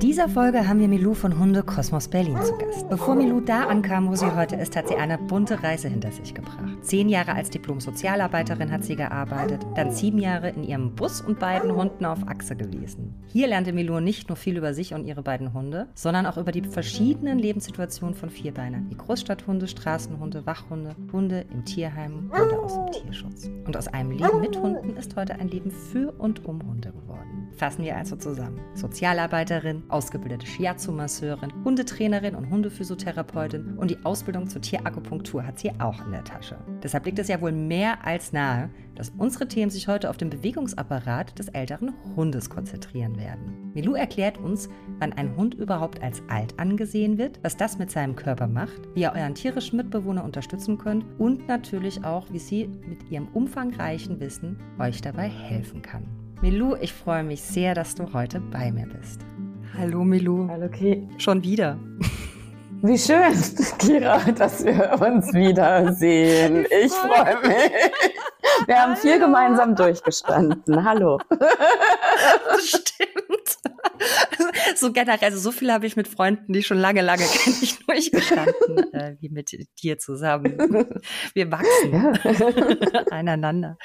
In dieser Folge haben wir Milou von Hunde Kosmos Berlin zu Gast. Bevor Milou da ankam, wo sie heute ist, hat sie eine bunte Reise hinter sich gebracht. Zehn Jahre als Diplom-Sozialarbeiterin hat sie gearbeitet, dann sieben Jahre in ihrem Bus und beiden Hunden auf Achse gewesen. Hier lernte Milou nicht nur viel über sich und ihre beiden Hunde, sondern auch über die verschiedenen Lebenssituationen von Vierbeinern, wie Großstadthunde, Straßenhunde, Wachhunde, Hunde im Tierheim, Hunde aus dem Tierschutz. Und aus einem Leben mit Hunden ist heute ein Leben für und um Hunde geworden. Fassen wir also zusammen. Sozialarbeiterin, ausgebildete Shiatsu-Masseurin, Hundetrainerin und Hundephysiotherapeutin und die Ausbildung zur Tierakupunktur hat sie auch in der Tasche. Deshalb liegt es ja wohl mehr als nahe, dass unsere Themen sich heute auf den Bewegungsapparat des älteren Hundes konzentrieren werden. Milou erklärt uns, wann ein Hund überhaupt als alt angesehen wird, was das mit seinem Körper macht, wie ihr euren tierischen Mitbewohner unterstützen könnt und natürlich auch, wie sie mit ihrem umfangreichen Wissen euch dabei helfen kann. Milou, ich freue mich sehr, dass du heute bei mir bist. Hallo Milou. Hallo Ki. Schon wieder. Wie schön, Kira, dass wir uns wiedersehen. Ich freue mich. Wir haben viel gemeinsam durchgestanden. Hallo. Das So generell, also so viel habe ich mit Freunden, die schon lange, lange kenne ich, durchgestanden, äh, wie mit dir zusammen. Wir wachsen ja. aneinander.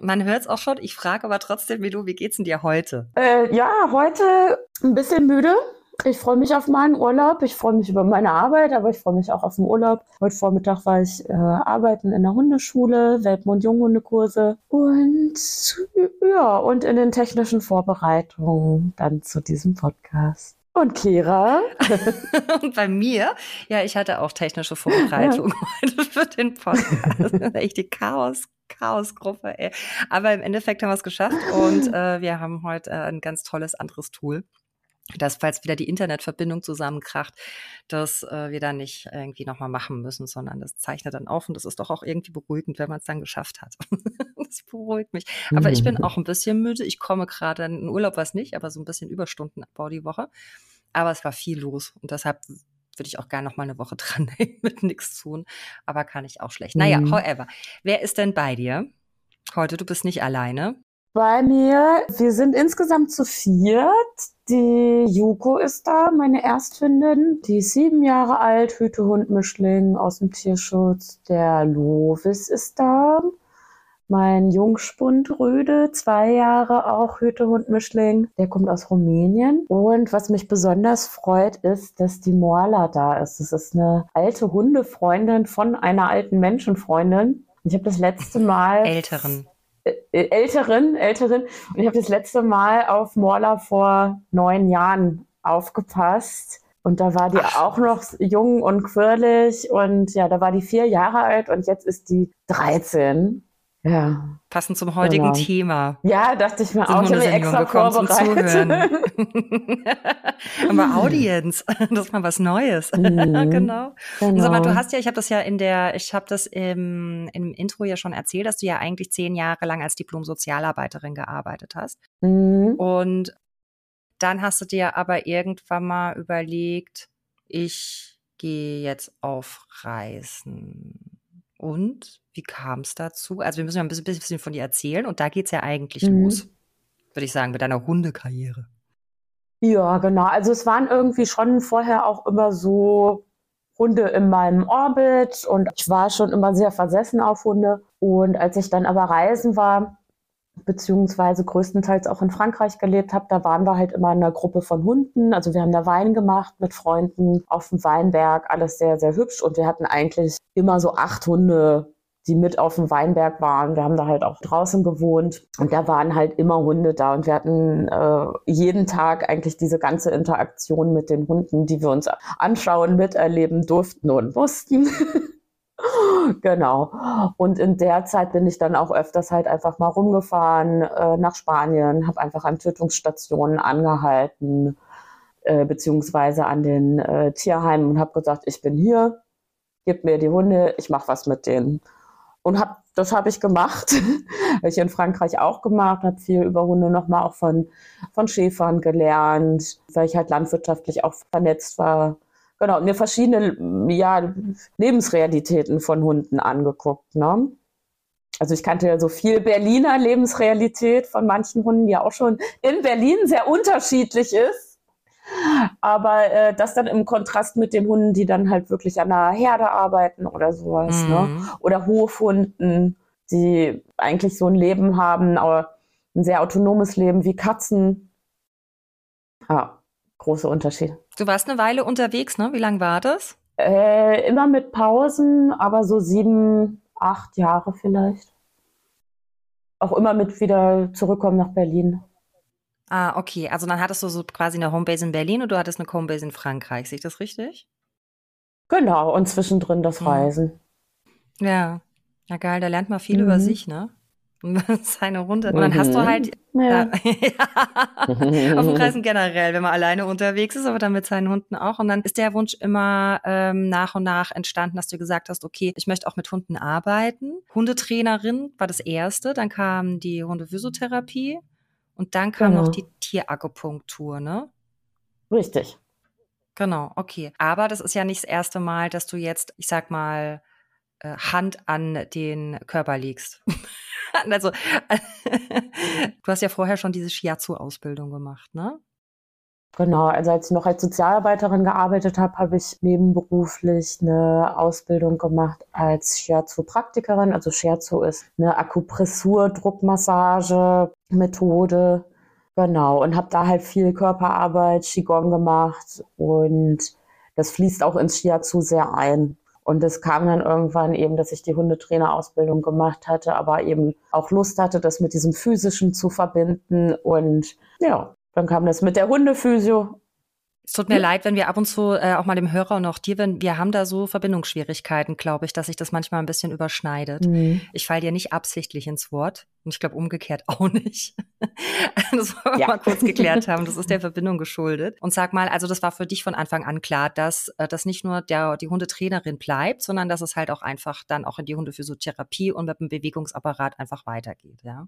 Man hört es auch schon. Ich frage aber trotzdem, wie du, wie geht's denn dir heute? Äh, ja, heute ein bisschen müde. Ich freue mich auf meinen Urlaub. Ich freue mich über meine Arbeit, aber ich freue mich auch auf den Urlaub. Heute Vormittag war ich äh, arbeiten in der Hundeschule, Welpen- und Junghundekurse und ja, und in den technischen Vorbereitungen dann zu diesem Podcast. Und Kira? und bei mir, ja, ich hatte auch technische Vorbereitung ja. für den Podcast. Echt die Chaos, Chaosgruppe, ey. Aber im Endeffekt haben wir es geschafft und äh, wir haben heute äh, ein ganz tolles anderes Tool dass falls wieder die Internetverbindung zusammenkracht, dass äh, wir da nicht irgendwie nochmal machen müssen, sondern das zeichnet dann auf und das ist doch auch irgendwie beruhigend, wenn man es dann geschafft hat. das beruhigt mich. Aber ich bin mhm. auch ein bisschen müde. Ich komme gerade in den Urlaub, was nicht, aber so ein bisschen Überstundenabbau die Woche. Aber es war viel los und deshalb würde ich auch gerne noch mal eine Woche dran mit nichts tun, aber kann ich auch schlecht. Naja, mhm. however, wer ist denn bei dir? Heute, du bist nicht alleine. Bei mir, wir sind insgesamt zu viert. Die Juko ist da, meine Ersthündin. Die ist sieben Jahre alt, Hütehund-Mischling aus dem Tierschutz. Der Lovis ist da. Mein Jungspund Rüde, zwei Jahre auch Hütehund-Mischling. Der kommt aus Rumänien. Und was mich besonders freut, ist, dass die Morla da ist. Das ist eine alte Hundefreundin von einer alten Menschenfreundin. Ich habe das letzte Mal. Älteren. Äh, älteren, älteren. Und ich habe das letzte Mal auf Morla vor neun Jahren aufgepasst. Und da war die Ach, auch noch jung und quirlig. Und ja, da war die vier Jahre alt und jetzt ist die 13. Ja. Passend zum heutigen genau. Thema. Ja, dachte ich mir auch. Ich habe extra vorbereitet. Aber Audience, das ist mal was Neues. Mhm. genau. genau. Sag mal, du hast ja, ich habe das ja in der, ich habe das im, im Intro ja schon erzählt, dass du ja eigentlich zehn Jahre lang als Diplom-Sozialarbeiterin gearbeitet hast. Mhm. Und dann hast du dir aber irgendwann mal überlegt, ich gehe jetzt auf Reisen. Und wie kam es dazu? Also wir müssen ja ein bisschen, bisschen von dir erzählen und da geht es ja eigentlich mhm. los, würde ich sagen, mit deiner Hundekarriere. Ja, genau. Also es waren irgendwie schon vorher auch immer so Hunde in meinem Orbit und ich war schon immer sehr versessen auf Hunde. Und als ich dann aber reisen war, beziehungsweise größtenteils auch in Frankreich gelebt habe, da waren wir halt immer in einer Gruppe von Hunden. Also wir haben da Wein gemacht mit Freunden auf dem Weinberg, alles sehr, sehr hübsch. Und wir hatten eigentlich immer so acht Hunde, die mit auf dem Weinberg waren. Wir haben da halt auch draußen gewohnt und da waren halt immer Hunde da. Und wir hatten äh, jeden Tag eigentlich diese ganze Interaktion mit den Hunden, die wir uns anschauen, miterleben durften und mussten. genau. Und in der Zeit bin ich dann auch öfters halt einfach mal rumgefahren äh, nach Spanien, habe einfach an Tötungsstationen angehalten, äh, beziehungsweise an den äh, Tierheimen und habe gesagt, ich bin hier, gib mir die Hunde, ich mache was mit denen. Und hab, das habe ich gemacht, habe ich in Frankreich auch gemacht, habe viel über Hunde nochmal auch von, von Schäfern gelernt, weil ich halt landwirtschaftlich auch vernetzt war Genau, mir verschiedene ja, Lebensrealitäten von Hunden angeguckt. Ne? Also ich kannte ja so viel Berliner Lebensrealität von manchen Hunden, die ja auch schon in Berlin sehr unterschiedlich ist. Aber äh, das dann im Kontrast mit den Hunden, die dann halt wirklich an der Herde arbeiten oder sowas, ne? mhm. ne? Oder Hofhunden, die eigentlich so ein Leben haben, aber ein sehr autonomes Leben wie Katzen. Ja, große Unterschied. Du warst eine Weile unterwegs, ne? Wie lang war das? Äh, immer mit Pausen, aber so sieben, acht Jahre vielleicht. Auch immer mit wieder zurückkommen nach Berlin. Ah, okay. Also dann hattest du so quasi eine Homebase in Berlin und du hattest eine Homebase in Frankreich. Sehe ich das richtig? Genau, und zwischendrin das mhm. Reisen. Ja. Ja, geil, da lernt man viel mhm. über sich, ne? Seine Runde. Und dann hast du halt ja. ja. auf dem Reisen generell, wenn man alleine unterwegs ist, aber dann mit seinen Hunden auch. Und dann ist der Wunsch immer ähm, nach und nach entstanden, dass du gesagt hast, okay, ich möchte auch mit Hunden arbeiten. Hundetrainerin war das erste, dann kam die Hundephysiotherapie. Und dann kam genau. noch die Tierakupunktur, ne? Richtig. Genau, okay. Aber das ist ja nicht das erste Mal, dass du jetzt, ich sag mal, Hand an den Körper legst. also, du hast ja vorher schon diese Shiatsu-Ausbildung gemacht, ne? Genau, also als ich noch als Sozialarbeiterin gearbeitet habe, habe ich nebenberuflich eine Ausbildung gemacht als Shiatsu-Praktikerin. Also Shiatsu ist eine Akupressur, Druckmassage, Methode. Genau, und habe da halt viel Körperarbeit, Qigong gemacht und das fließt auch ins Shiatsu sehr ein. Und es kam dann irgendwann eben, dass ich die Hundetrainerausbildung gemacht hatte, aber eben auch Lust hatte, das mit diesem Physischen zu verbinden. Und ja, dann kam das mit der Hundephysio. Es tut mir ja. leid, wenn wir ab und zu äh, auch mal dem Hörer und auch dir, wenn wir haben da so Verbindungsschwierigkeiten, glaube ich, dass sich das manchmal ein bisschen überschneidet. Mhm. Ich falle dir nicht absichtlich ins Wort und ich glaube umgekehrt auch nicht. das wollen wir ja. mal kurz geklärt haben. Das ist der Verbindung geschuldet. Und sag mal, also das war für dich von Anfang an klar, dass äh, das nicht nur der die Hundetrainerin bleibt, sondern dass es halt auch einfach dann auch in die Hundephysiotherapie und mit dem Bewegungsapparat einfach weitergeht, ja?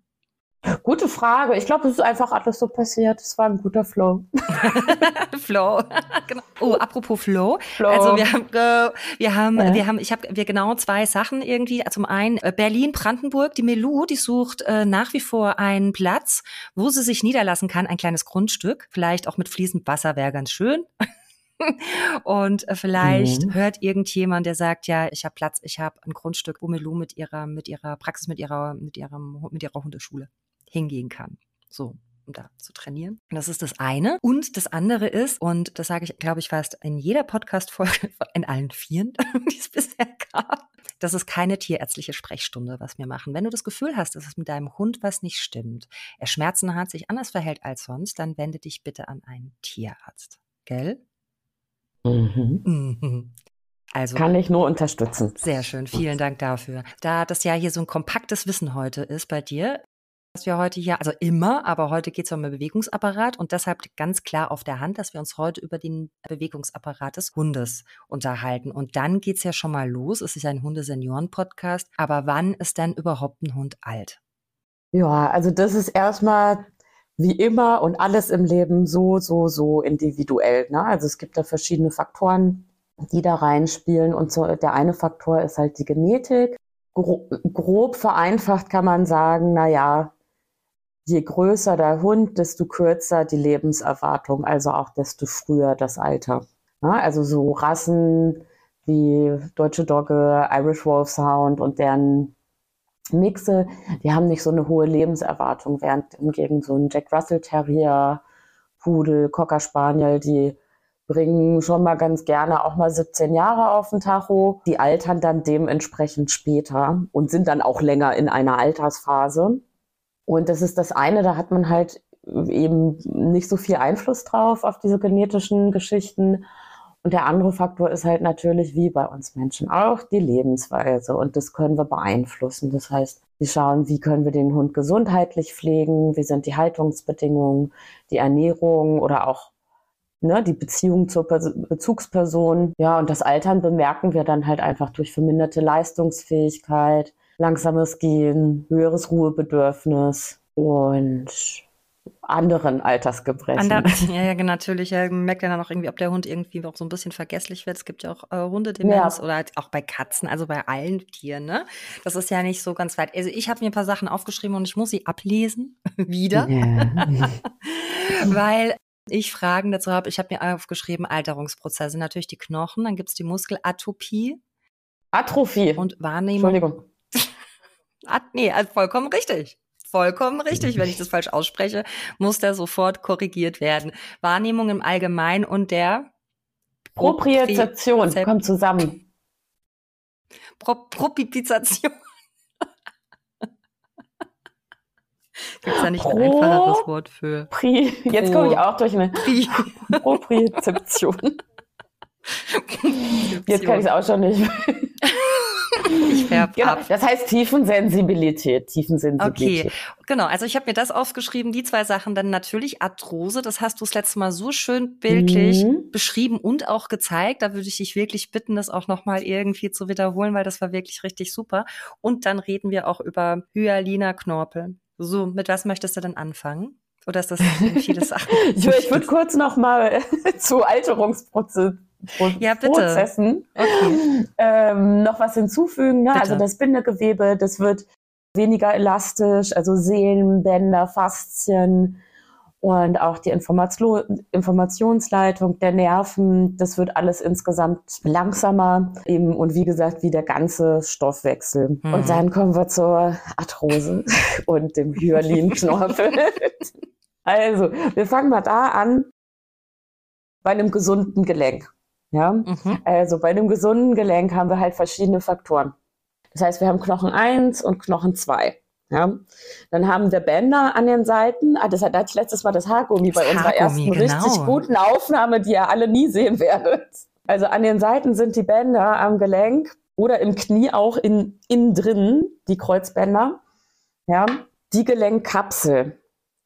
Gute Frage. Ich glaube, es ist einfach alles so passiert. Es war ein guter Flow. Flow. genau. Oh, apropos Flow. Flow. Also wir haben, äh, wir haben, ja. wir haben, ich habe, wir genau zwei Sachen irgendwie. Zum einen äh, Berlin, Brandenburg. Die Melou, die sucht äh, nach wie vor einen Platz, wo sie sich niederlassen kann, ein kleines Grundstück, vielleicht auch mit fließendem Wasser wäre ganz schön. Und äh, vielleicht mhm. hört irgendjemand, der sagt, ja, ich habe Platz, ich habe ein Grundstück, wo Melou mit ihrer, mit ihrer Praxis, mit ihrer, mit ihrem, mit ihrer Hundeschule hingehen kann. So, um da zu trainieren. Das ist das eine. Und das andere ist, und das sage ich, glaube ich, fast in jeder Podcast-Folge, in allen vieren, die es bisher gab, das ist keine tierärztliche Sprechstunde, was wir machen. Wenn du das Gefühl hast, dass es mit deinem Hund was nicht stimmt, er Schmerzen hat, sich anders verhält als sonst, dann wende dich bitte an einen Tierarzt. Gell? Mhm. Mhm. Also, Kann ich nur unterstützen. Sehr schön, vielen Dank dafür. Da das ja hier so ein kompaktes Wissen heute ist bei dir, dass wir heute hier, also immer, aber heute geht es um den Bewegungsapparat und deshalb ganz klar auf der Hand, dass wir uns heute über den Bewegungsapparat des Hundes unterhalten. Und dann geht es ja schon mal los. Es ist ein Hundesenioren-Podcast. Aber wann ist denn überhaupt ein Hund alt? Ja, also das ist erstmal wie immer und alles im Leben so, so, so individuell. Ne? Also es gibt da verschiedene Faktoren, die da reinspielen. Und so, der eine Faktor ist halt die Genetik. Grob, vereinfacht kann man sagen, na ja, je größer der Hund, desto kürzer die Lebenserwartung, also auch desto früher das Alter. Ja, also so Rassen wie Deutsche Dogge, Irish Wolfhound und deren Mixe, die haben nicht so eine hohe Lebenserwartung, während hingegen so ein Jack Russell Terrier, Pudel, Cocker Spaniel, die bringen schon mal ganz gerne auch mal 17 Jahre auf den Tacho. Die altern dann dementsprechend später und sind dann auch länger in einer Altersphase. Und das ist das eine, da hat man halt eben nicht so viel Einfluss drauf auf diese genetischen Geschichten. Und der andere Faktor ist halt natürlich, wie bei uns Menschen auch, die Lebensweise. Und das können wir beeinflussen. Das heißt, wir schauen, wie können wir den Hund gesundheitlich pflegen, wie sind die Haltungsbedingungen, die Ernährung oder auch ne, die Beziehung zur Bezugsperson. Ja, und das Altern bemerken wir dann halt einfach durch verminderte Leistungsfähigkeit, langsames Gehen, höheres Ruhebedürfnis und anderen Altersgebrechen. Ander, ja, ja, natürlich. Ja, man merkt ja dann auch irgendwie, ob der Hund irgendwie auch so ein bisschen vergesslich wird. Es gibt ja auch äh, Hundedemenz ja. oder halt auch bei Katzen, also bei allen Tieren. Ne? Das ist ja nicht so ganz weit. Also ich habe mir ein paar Sachen aufgeschrieben und ich muss sie ablesen wieder, ja. weil ich Fragen dazu habe, ich habe mir aufgeschrieben, Alterungsprozesse. Natürlich die Knochen, dann gibt es die Muskelatopie. Atrophie. Und Wahrnehmung. Entschuldigung. At nee, also vollkommen richtig. Vollkommen richtig. Wenn ich das falsch ausspreche, muss der sofort korrigiert werden. Wahrnehmung im Allgemeinen und der Propriozeption kommt zusammen. Pro Propipization. Gibt es da nicht Pro ein einfacheres Wort für? Pri Jetzt komme ich auch durch eine Pri Propriozeption. Jetzt kann ich es auch schon nicht. Ich färbe genau, ab. Das heißt Tiefensensibilität. Tiefensensibilität. Okay, genau. Also ich habe mir das aufgeschrieben, die zwei Sachen. Dann natürlich Arthrose. Das hast du das letzte Mal so schön bildlich mhm. beschrieben und auch gezeigt. Da würde ich dich wirklich bitten, das auch nochmal irgendwie zu wiederholen, weil das war wirklich richtig super. Und dann reden wir auch über Hyalina Knorpel. So, mit was möchtest du denn anfangen? Oder ist das viele Sachen? ich, ich würde kurz noch mal zu Alterungsprozessen ja, Prozessen okay. ähm, noch was hinzufügen. Ne? Also das Bindegewebe, das wird weniger elastisch, also Seelenbänder, Faszien und auch die Information, Informationsleitung der Nerven, das wird alles insgesamt langsamer eben und wie gesagt, wie der ganze Stoffwechsel. Mhm. Und dann kommen wir zur Arthrose und dem Hyalinknorpel. also, wir fangen mal da an bei einem gesunden Gelenk. Ja, mhm. also bei einem gesunden Gelenk haben wir halt verschiedene Faktoren. Das heißt, wir haben Knochen 1 und Knochen 2. Ja, dann haben wir Bänder an den Seiten. Ah, das hatte ich letztes Mal das Haargummi das bei unserer Haargummi, ersten genau. richtig guten Aufnahme, die ihr alle nie sehen werdet. Also an den Seiten sind die Bänder am Gelenk oder im Knie auch in, innen drin, die Kreuzbänder. Ja, die Gelenkkapsel.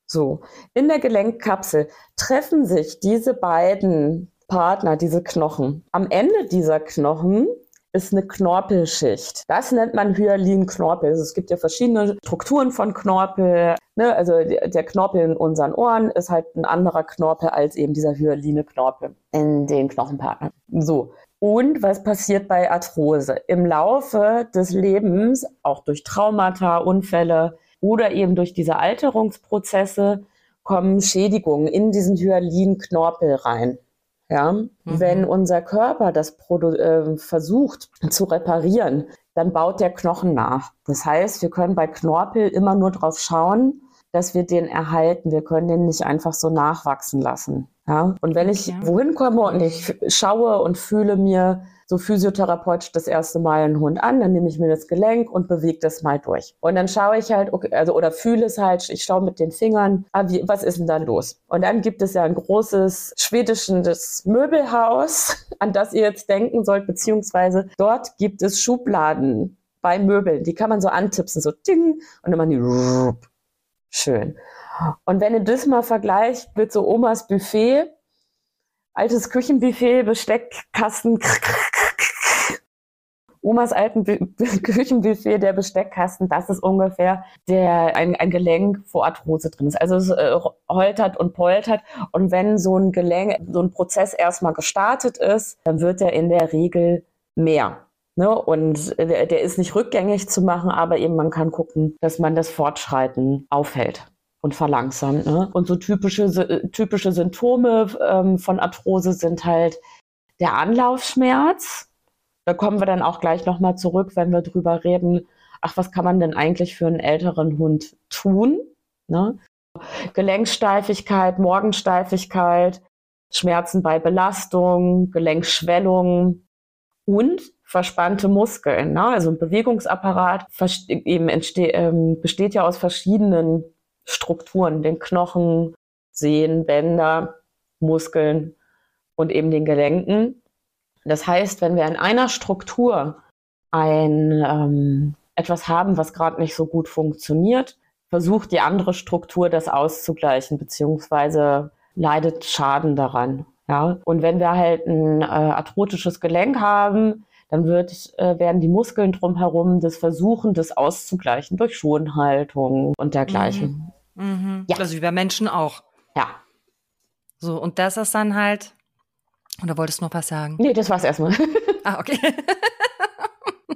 So, in der Gelenkkapsel treffen sich diese beiden Partner, diese Knochen. Am Ende dieser Knochen ist eine Knorpelschicht. Das nennt man Hyalin-Knorpel. Also es gibt ja verschiedene Strukturen von Knorpel. Ne? Also der Knorpel in unseren Ohren ist halt ein anderer Knorpel als eben dieser hyaline Knorpel in den Knochenpartnern. So. Und was passiert bei Arthrose? Im Laufe des Lebens, auch durch Traumata, Unfälle oder eben durch diese Alterungsprozesse, kommen Schädigungen in diesen Hyalin-Knorpel rein. Ja, mhm. wenn unser Körper das Produ äh, versucht zu reparieren, dann baut der Knochen nach. Das heißt, wir können bei Knorpel immer nur darauf schauen, dass wir den erhalten. Wir können den nicht einfach so nachwachsen lassen. Ja? Und wenn ich ja. wohin komme und ich schaue und fühle mir so physiotherapeutisch das erste Mal einen Hund an, dann nehme ich mir das Gelenk und bewege das mal durch. Und dann schaue ich halt, okay, also oder fühle es halt, ich schaue mit den Fingern, ah, wie, was ist denn da los? Und dann gibt es ja ein großes schwedisches Möbelhaus, an das ihr jetzt denken sollt, beziehungsweise dort gibt es Schubladen bei Möbeln, die kann man so antipsen, so ding, und dann machen die schön. Und wenn ihr das mal vergleicht mit so Omas Buffet, altes Küchenbuffet, Besteckkasten, Omas alten Küchenbuffet, der Besteckkasten, das ist ungefähr der, ein, ein Gelenk, wo Arthrose drin ist. Also es äh, holtert und poltert. Und wenn so ein Gelenk, so ein Prozess erstmal gestartet ist, dann wird er in der Regel mehr. Ne? Und der, der ist nicht rückgängig zu machen, aber eben man kann gucken, dass man das Fortschreiten aufhält und verlangsamt. Ne? Und so typische, typische Symptome ähm, von Arthrose sind halt der Anlaufschmerz. Da kommen wir dann auch gleich nochmal zurück, wenn wir drüber reden, ach, was kann man denn eigentlich für einen älteren Hund tun? Ne? Gelenksteifigkeit, Morgensteifigkeit, Schmerzen bei Belastung, Gelenkschwellung und verspannte Muskeln. Ne? Also ein Bewegungsapparat eben ähm, besteht ja aus verschiedenen Strukturen, den Knochen, Sehnen, Bänder, Muskeln und eben den Gelenken. Das heißt, wenn wir in einer Struktur ein ähm, etwas haben, was gerade nicht so gut funktioniert, versucht die andere Struktur das auszugleichen, beziehungsweise leidet Schaden daran. Ja? Und wenn wir halt ein äh, arthrotisches Gelenk haben, dann wird, äh, werden die Muskeln drumherum das versuchen, das auszugleichen durch Schonhaltung und dergleichen. Mhm. Mhm. Ja. Also wie bei Menschen auch. Ja. So, und das ist dann halt. Oder wolltest du noch was sagen? Nee, das war's erstmal. ah, okay.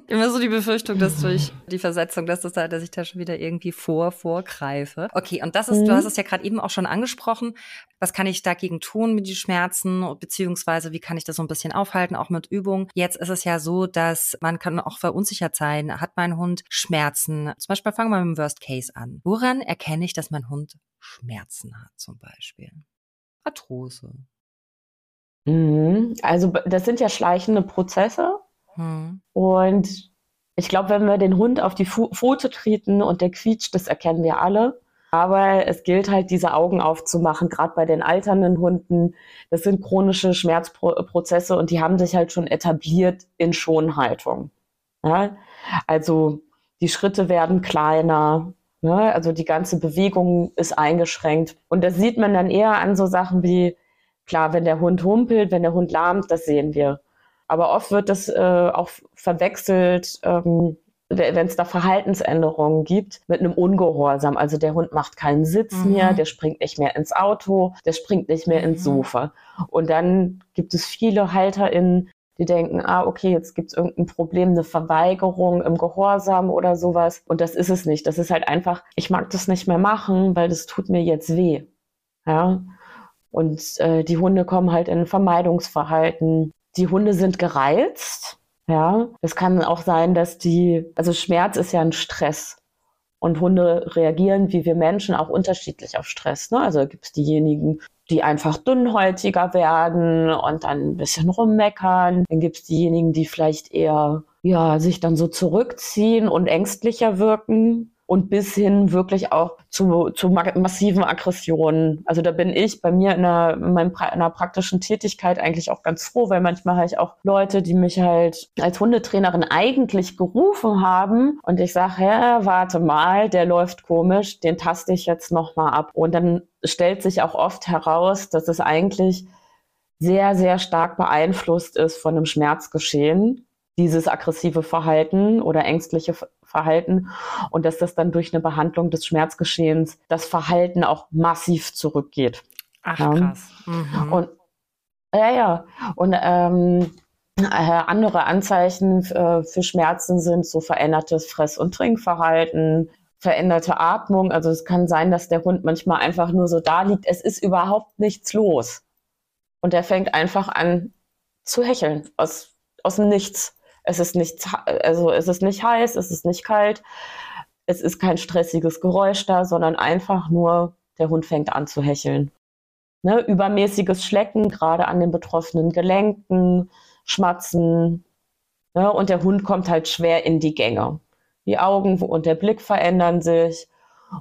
Immer so die Befürchtung, dass durch die Versetzung, dass, das da, dass ich da schon wieder irgendwie vor, vorgreife. Okay, und das ist, mhm. du hast es ja gerade eben auch schon angesprochen. Was kann ich dagegen tun mit den Schmerzen, beziehungsweise wie kann ich das so ein bisschen aufhalten, auch mit Übung? Jetzt ist es ja so, dass man kann auch verunsichert sein. Hat mein Hund Schmerzen? Zum Beispiel fangen wir mit dem Worst Case an. Woran erkenne ich, dass mein Hund Schmerzen hat, zum Beispiel? Arthrose. Mhm. Also das sind ja schleichende Prozesse. Mhm. Und ich glaube, wenn wir den Hund auf die Pfote treten und der quietscht, das erkennen wir alle. Aber es gilt halt, diese Augen aufzumachen, gerade bei den alternden Hunden. Das sind chronische Schmerzprozesse und die haben sich halt schon etabliert in Schonhaltung. Ja? Also die Schritte werden kleiner, ja? also die ganze Bewegung ist eingeschränkt. Und das sieht man dann eher an so Sachen wie, klar, wenn der Hund humpelt, wenn der Hund lahmt, das sehen wir. Aber oft wird das äh, auch verwechselt, ähm, wenn es da Verhaltensänderungen gibt, mit einem Ungehorsam. Also der Hund macht keinen Sitz mhm. mehr, der springt nicht mehr ins Auto, der springt nicht mehr mhm. ins Sofa. Und dann gibt es viele HalterInnen, die denken, ah, okay, jetzt gibt es irgendein Problem, eine Verweigerung im Gehorsam oder sowas. Und das ist es nicht. Das ist halt einfach, ich mag das nicht mehr machen, weil das tut mir jetzt weh. Ja. Und äh, die Hunde kommen halt in Vermeidungsverhalten. Die Hunde sind gereizt. Ja, es kann auch sein, dass die, also Schmerz ist ja ein Stress. Und Hunde reagieren wie wir Menschen auch unterschiedlich auf Stress. Ne? Also gibt es diejenigen, die einfach dünnhäutiger werden und dann ein bisschen rummeckern. Dann gibt es diejenigen, die vielleicht eher ja, sich dann so zurückziehen und ängstlicher wirken und bis hin wirklich auch zu, zu massiven Aggressionen. Also da bin ich bei mir in einer, in, meinem, in einer praktischen Tätigkeit eigentlich auch ganz froh, weil manchmal habe ich auch Leute, die mich halt als Hundetrainerin eigentlich gerufen haben und ich sage, ja, warte mal, der läuft komisch, den taste ich jetzt nochmal ab. Und dann stellt sich auch oft heraus, dass es eigentlich sehr, sehr stark beeinflusst ist von einem Schmerzgeschehen dieses aggressive Verhalten oder ängstliche Verhalten und dass das dann durch eine Behandlung des Schmerzgeschehens das Verhalten auch massiv zurückgeht. Ach ja. krass. Mhm. Und ja, ja. Und ähm, äh, andere Anzeichen äh, für Schmerzen sind so verändertes Fress- und Trinkverhalten, veränderte Atmung. Also es kann sein, dass der Hund manchmal einfach nur so da liegt. Es ist überhaupt nichts los. Und er fängt einfach an zu hecheln aus, aus dem Nichts. Es ist nicht, also es ist nicht heiß, es ist nicht kalt, es ist kein stressiges Geräusch da, sondern einfach nur der Hund fängt an zu hecheln. Ne, übermäßiges Schlecken, gerade an den betroffenen Gelenken, Schmatzen. Ne, und der Hund kommt halt schwer in die Gänge. Die Augen und der Blick verändern sich.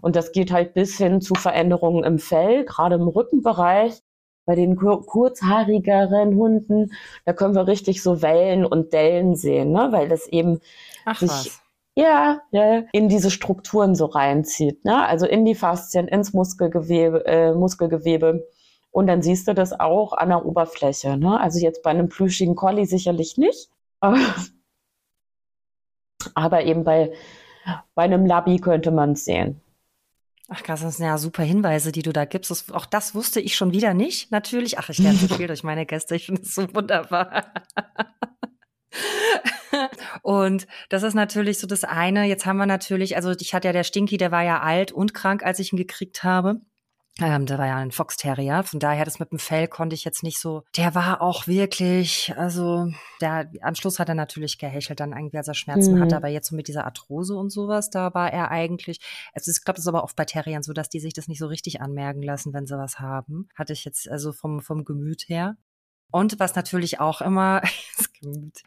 Und das geht halt bis hin zu Veränderungen im Fell, gerade im Rückenbereich bei den kur kurzhaarigeren Hunden, da können wir richtig so Wellen und Dellen sehen, ne? weil das eben Ach, sich was. Ja, ja, in diese Strukturen so reinzieht, ne? also in die Faszien, ins Muskelgewebe, äh, Muskelgewebe. Und dann siehst du das auch an der Oberfläche. Ne? Also jetzt bei einem plüschigen Collie sicherlich nicht, aber eben bei, bei einem Labby könnte man es sehen. Ach krass, das sind ja super Hinweise, die du da gibst. Das, auch das wusste ich schon wieder nicht, natürlich. Ach, ich lerne so viel durch meine Gäste. Ich finde es so wunderbar. und das ist natürlich so das eine. Jetzt haben wir natürlich, also ich hatte ja der Stinky, der war ja alt und krank, als ich ihn gekriegt habe. Ähm, der war ja ein Fox Terrier, von daher das mit dem Fell konnte ich jetzt nicht so. Der war auch wirklich, also der am Schluss hat er natürlich gehechelt, dann irgendwie, als er Schmerzen mhm. hatte, aber jetzt so mit dieser Arthrose und sowas, da war er eigentlich. Es ist, ich glaube, ist aber oft bei Terriern so, dass die sich das nicht so richtig anmerken lassen, wenn sie was haben. Hatte ich jetzt also vom vom Gemüt her. Und was natürlich auch immer,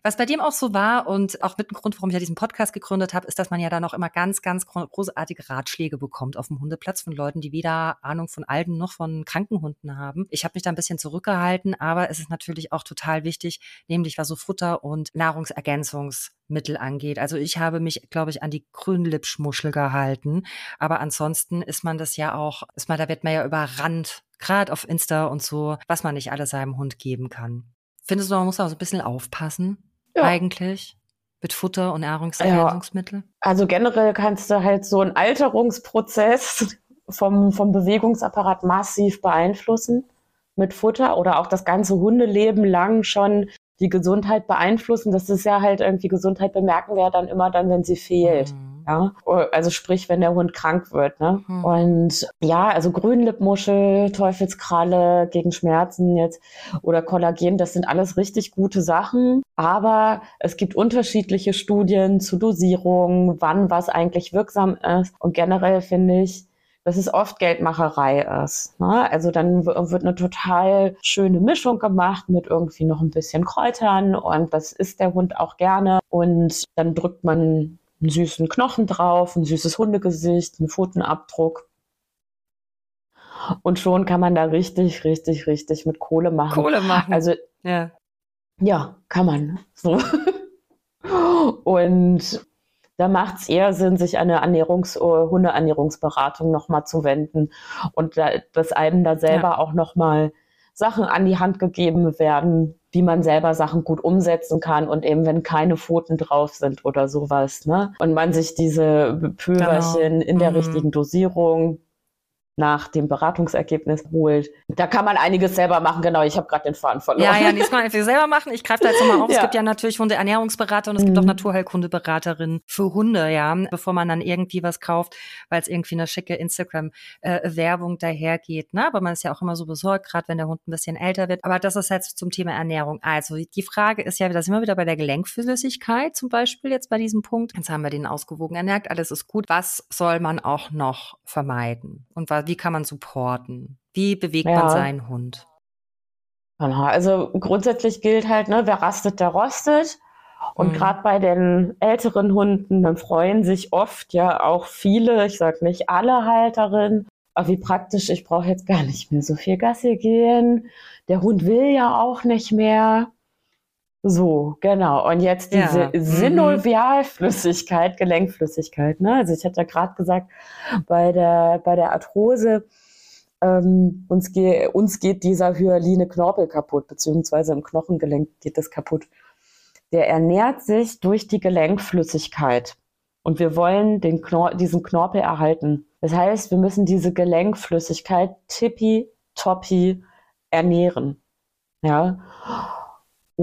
was bei dem auch so war und auch mit dem Grund, warum ich ja diesen Podcast gegründet habe, ist, dass man ja dann auch immer ganz, ganz großartige Ratschläge bekommt auf dem Hundeplatz von Leuten, die weder Ahnung von alten noch von kranken Hunden haben. Ich habe mich da ein bisschen zurückgehalten, aber es ist natürlich auch total wichtig, nämlich was so Futter und Nahrungsergänzungsmittel angeht. Also ich habe mich, glaube ich, an die Grünlippschmuschel gehalten, aber ansonsten ist man das ja auch, ist man, da wird man ja überrannt gerade auf Insta und so, was man nicht alles seinem Hund geben kann. Findest du, man muss auch so ein bisschen aufpassen, ja. eigentlich? Mit Futter und Nahrungsergänzungsmittel? Ja. Also generell kannst du halt so einen Alterungsprozess vom, vom Bewegungsapparat massiv beeinflussen mit Futter oder auch das ganze Hundeleben lang schon die Gesundheit beeinflussen. Das ist ja halt irgendwie Gesundheit bemerken wir ja dann immer dann, wenn sie fehlt. Mhm. Ja? Also sprich, wenn der Hund krank wird. Ne? Mhm. Und ja, also Grünlippmuschel, Teufelskralle gegen Schmerzen jetzt oder Kollagen, das sind alles richtig gute Sachen. Aber es gibt unterschiedliche Studien zu Dosierung, wann was eigentlich wirksam ist. Und generell finde ich, dass es oft Geldmacherei ist. Ne? Also dann wird eine total schöne Mischung gemacht mit irgendwie noch ein bisschen Kräutern und das isst der Hund auch gerne. Und dann drückt man einen süßen Knochen drauf, ein süßes Hundegesicht, einen Pfotenabdruck. Und schon kann man da richtig, richtig, richtig mit Kohle machen. Kohle machen. Also, ja, ja kann man. So. Und da macht es eher Sinn, sich an eine Ernährungs Hundeernährungsberatung nochmal zu wenden und da, dass einem da selber ja. auch nochmal Sachen an die Hand gegeben werden, wie man selber Sachen gut umsetzen kann und eben wenn keine Pfoten drauf sind oder sowas, ne? Und man sich diese Pülverchen genau. in der mhm. richtigen Dosierung nach dem Beratungsergebnis holt. Da kann man einiges selber machen. Genau, ich habe gerade den Faden verloren. Ja, ja, das kann man selber machen. Ich greife da jetzt nochmal auf. Ja. Es gibt ja natürlich Hundeernährungsberater und es mhm. gibt auch mhm. Naturheilkundeberaterinnen für Hunde, ja, bevor man dann irgendwie was kauft, weil es irgendwie eine schicke Instagram-Werbung dahergeht. Ne? Aber man ist ja auch immer so besorgt, gerade wenn der Hund ein bisschen älter wird. Aber das ist jetzt zum Thema Ernährung. Also die Frage ist ja, da sind wir wieder bei der Gelenkflüssigkeit zum Beispiel jetzt bei diesem Punkt. Jetzt haben wir den ausgewogen ernährt, alles ist gut. Was soll man auch noch vermeiden? Und was wie kann man supporten? Wie bewegt ja. man seinen Hund? Also grundsätzlich gilt halt, ne, wer rastet, der rostet. Und mhm. gerade bei den älteren Hunden, dann freuen sich oft ja auch viele, ich sage nicht alle Halterinnen, aber wie praktisch, ich brauche jetzt gar nicht mehr so viel Gassi gehen. Der Hund will ja auch nicht mehr. So, genau. Und jetzt diese ja. Mhm. Synovialflüssigkeit, Gelenkflüssigkeit. Ne? Also ich hatte ja gerade gesagt, bei der, bei der Arthrose, ähm, uns, ge uns geht dieser hyaline Knorpel kaputt, beziehungsweise im Knochengelenk geht das kaputt. Der ernährt sich durch die Gelenkflüssigkeit. Und wir wollen den Knor diesen Knorpel erhalten. Das heißt, wir müssen diese Gelenkflüssigkeit tippi-toppi ernähren. Ja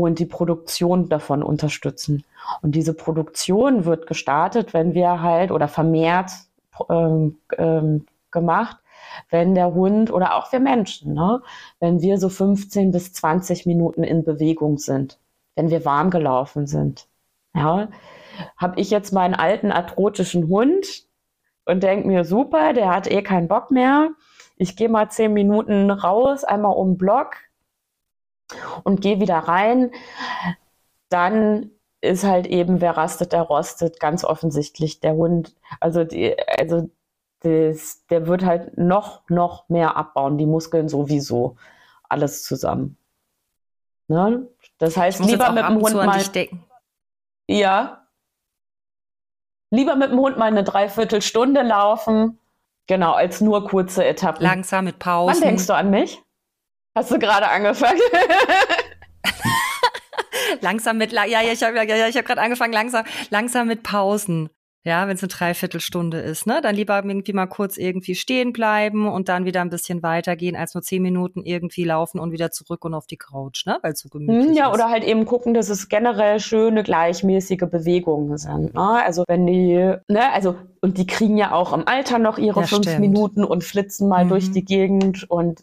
und die Produktion davon unterstützen. Und diese Produktion wird gestartet, wenn wir halt oder vermehrt ähm, ähm, gemacht, wenn der Hund oder auch wir Menschen, ne, wenn wir so 15 bis 20 Minuten in Bewegung sind, wenn wir warm gelaufen sind. Ja, habe ich jetzt meinen alten arthrotischen Hund und denke mir, super, der hat eh keinen Bock mehr. Ich gehe mal zehn Minuten raus, einmal um den Block, und gehe wieder rein, dann ist halt eben, wer rastet, der rostet, ganz offensichtlich der Hund. Also, die, also das, der wird halt noch, noch mehr abbauen, die Muskeln sowieso, alles zusammen. Ne? Das heißt, lieber mit dem Hund mal. Ja. Lieber mit dem Hund mal eine Dreiviertelstunde laufen, genau, als nur kurze Etappen. Langsam mit Pausen. Wann denkst du an mich? Hast du gerade angefangen? langsam mit, ja, ja, ich habe ja, ich hab gerade angefangen, langsam, langsam mit Pausen. Ja, wenn es eine Dreiviertelstunde ist, ne? Dann lieber irgendwie mal kurz irgendwie stehen bleiben und dann wieder ein bisschen weitergehen, als nur zehn Minuten irgendwie laufen und wieder zurück und auf die Couch, ne? Weil es so gemütlich hm, ja, ist. oder halt eben gucken, dass es generell schöne, gleichmäßige Bewegungen sind. Ne? Also wenn die, ne, also, und die kriegen ja auch im Alter noch ihre ja, fünf stimmt. Minuten und flitzen mal mhm. durch die Gegend und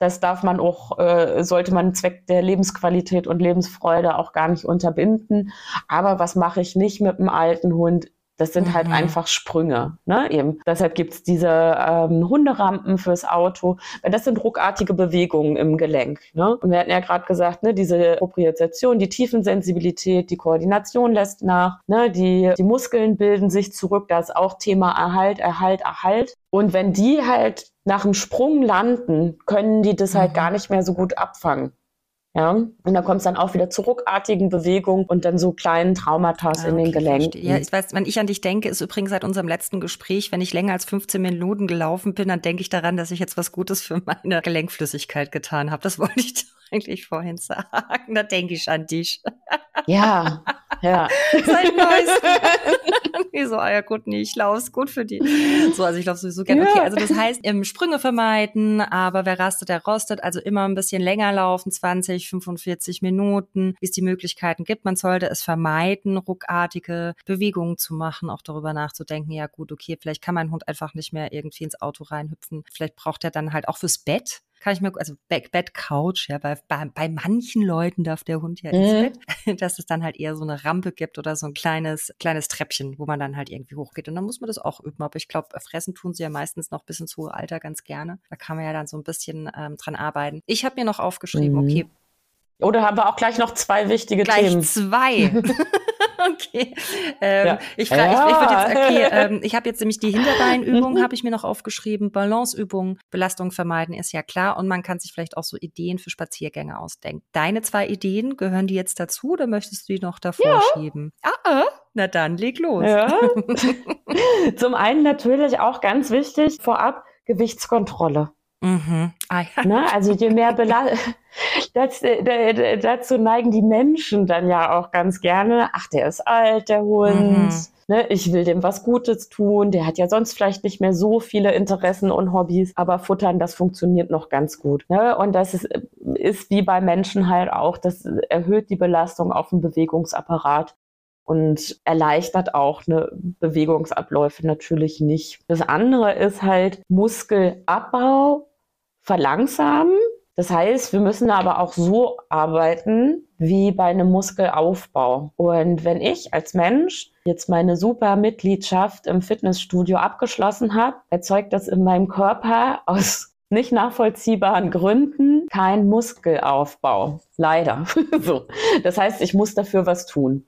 das darf man auch, äh, sollte man Zweck der Lebensqualität und Lebensfreude auch gar nicht unterbinden. Aber was mache ich nicht mit einem alten Hund? Das sind halt mhm. halt einfach Sprünge. Ne? Eben. Deshalb gibt's diese ähm, Hunderampen fürs Auto. Das sind ruckartige Bewegungen im Gelenk. Ne? Und wir hatten ja gerade gesagt, ne, diese Propriozeption, die Tiefensensibilität, die Koordination lässt nach, ne? die, die Muskeln bilden sich zurück. Da ist auch Thema Erhalt, Erhalt, Erhalt. Und wenn die halt nach dem Sprung landen, können die das halt mhm. gar nicht mehr so gut abfangen. Ja, und da kommt es dann auch wieder zu ruckartigen Bewegungen und dann so kleinen Traumata ah, in den Gelenken. Ja, ich weiß, wenn ich an dich denke, ist übrigens seit unserem letzten Gespräch, wenn ich länger als 15 Minuten gelaufen bin, dann denke ich daran, dass ich jetzt was Gutes für meine Gelenkflüssigkeit getan habe. Das wollte ich eigentlich vorhin sagen? Da denke ich an dich. Ja, ja. Sein neues. nee, so, ah ja gut, nee, ich laufe es gut für die. So, also ich laufe sowieso gerne. Okay, also das heißt, im Sprünge vermeiden, aber wer rastet, der rostet. Also immer ein bisschen länger laufen, 20, 45 Minuten, wie es die Möglichkeiten gibt. Man sollte es vermeiden, ruckartige Bewegungen zu machen, auch darüber nachzudenken, ja gut, okay, vielleicht kann mein Hund einfach nicht mehr irgendwie ins Auto reinhüpfen. Vielleicht braucht er dann halt auch fürs Bett kann ich mir, also Bed Couch, ja, bei, bei, bei manchen Leuten darf der Hund ja ins mhm. Bett, dass es dann halt eher so eine Rampe gibt oder so ein kleines, kleines Treppchen, wo man dann halt irgendwie hochgeht. Und dann muss man das auch üben. Aber ich glaube, fressen tun sie ja meistens noch bis ins hohe Alter ganz gerne. Da kann man ja dann so ein bisschen ähm, dran arbeiten. Ich habe mir noch aufgeschrieben, mhm. okay. Oder haben wir auch gleich noch zwei wichtige gleich Themen? zwei. okay. Ähm, ja. Ich frage, ja. ich, ich würde jetzt, okay, ähm, ich habe jetzt nämlich die Hinterbeinübung, mhm. habe ich mir noch aufgeschrieben, Balanceübung, Belastung vermeiden ist ja klar und man kann sich vielleicht auch so Ideen für Spaziergänge ausdenken. Deine zwei Ideen, gehören die jetzt dazu oder möchtest du die noch davor ja. schieben? Ah, ah, na dann, leg los. Ja. Zum einen natürlich auch ganz wichtig, vorab Gewichtskontrolle. Mhm. Ah, ja. Ne? Also je mehr Bela das, äh, dazu neigen die Menschen dann ja auch ganz gerne, ach, der ist alt, der Hund. Mhm. Ne, ich will dem was Gutes tun. Der hat ja sonst vielleicht nicht mehr so viele Interessen und Hobbys, aber Futtern, das funktioniert noch ganz gut. Ne? Und das ist, ist wie bei Menschen halt auch, das erhöht die Belastung auf den Bewegungsapparat und erleichtert auch eine Bewegungsabläufe natürlich nicht. Das andere ist halt Muskelabbau verlangsamen. Das heißt, wir müssen aber auch so arbeiten wie bei einem Muskelaufbau. Und wenn ich als Mensch jetzt meine super Mitgliedschaft im Fitnessstudio abgeschlossen habe, erzeugt das in meinem Körper aus nicht nachvollziehbaren Gründen kein Muskelaufbau. Leider. so. Das heißt, ich muss dafür was tun.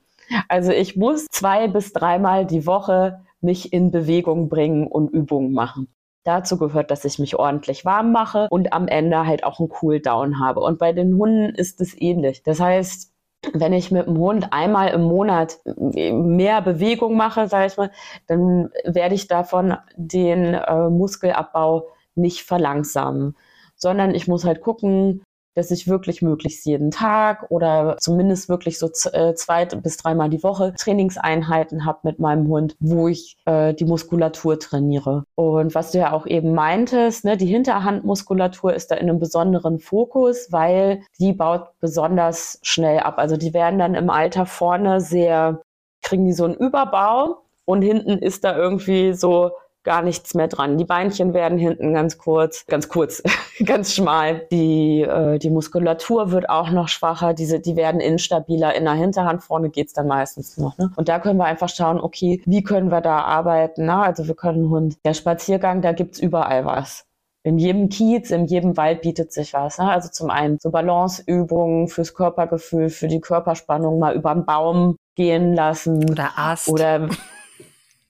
Also ich muss zwei bis dreimal die Woche mich in Bewegung bringen und Übungen machen. Dazu gehört, dass ich mich ordentlich warm mache und am Ende halt auch einen Cooldown habe. Und bei den Hunden ist es ähnlich. Das heißt, wenn ich mit dem Hund einmal im Monat mehr Bewegung mache, sage ich mal, dann werde ich davon den äh, Muskelabbau nicht verlangsamen, sondern ich muss halt gucken, dass ich wirklich möglichst jeden Tag oder zumindest wirklich so äh, zwei bis dreimal die Woche Trainingseinheiten habe mit meinem Hund, wo ich äh, die Muskulatur trainiere. Und was du ja auch eben meintest, ne, die Hinterhandmuskulatur ist da in einem besonderen Fokus, weil die baut besonders schnell ab. Also die werden dann im Alter vorne sehr, kriegen die so einen Überbau und hinten ist da irgendwie so gar nichts mehr dran. Die Beinchen werden hinten ganz kurz, ganz kurz, ganz schmal. Die, äh, die Muskulatur wird auch noch schwacher. Diese, die werden instabiler. In der Hinterhand vorne geht's dann meistens noch. Ne? Und da können wir einfach schauen, okay, wie können wir da arbeiten? Na? Also wir können Hund. Der Spaziergang, da gibt's überall was. In jedem Kiez, in jedem Wald bietet sich was. Ne? Also zum einen so Balanceübungen fürs Körpergefühl, für die Körperspannung, mal über einen Baum gehen lassen. Oder Ast. Oder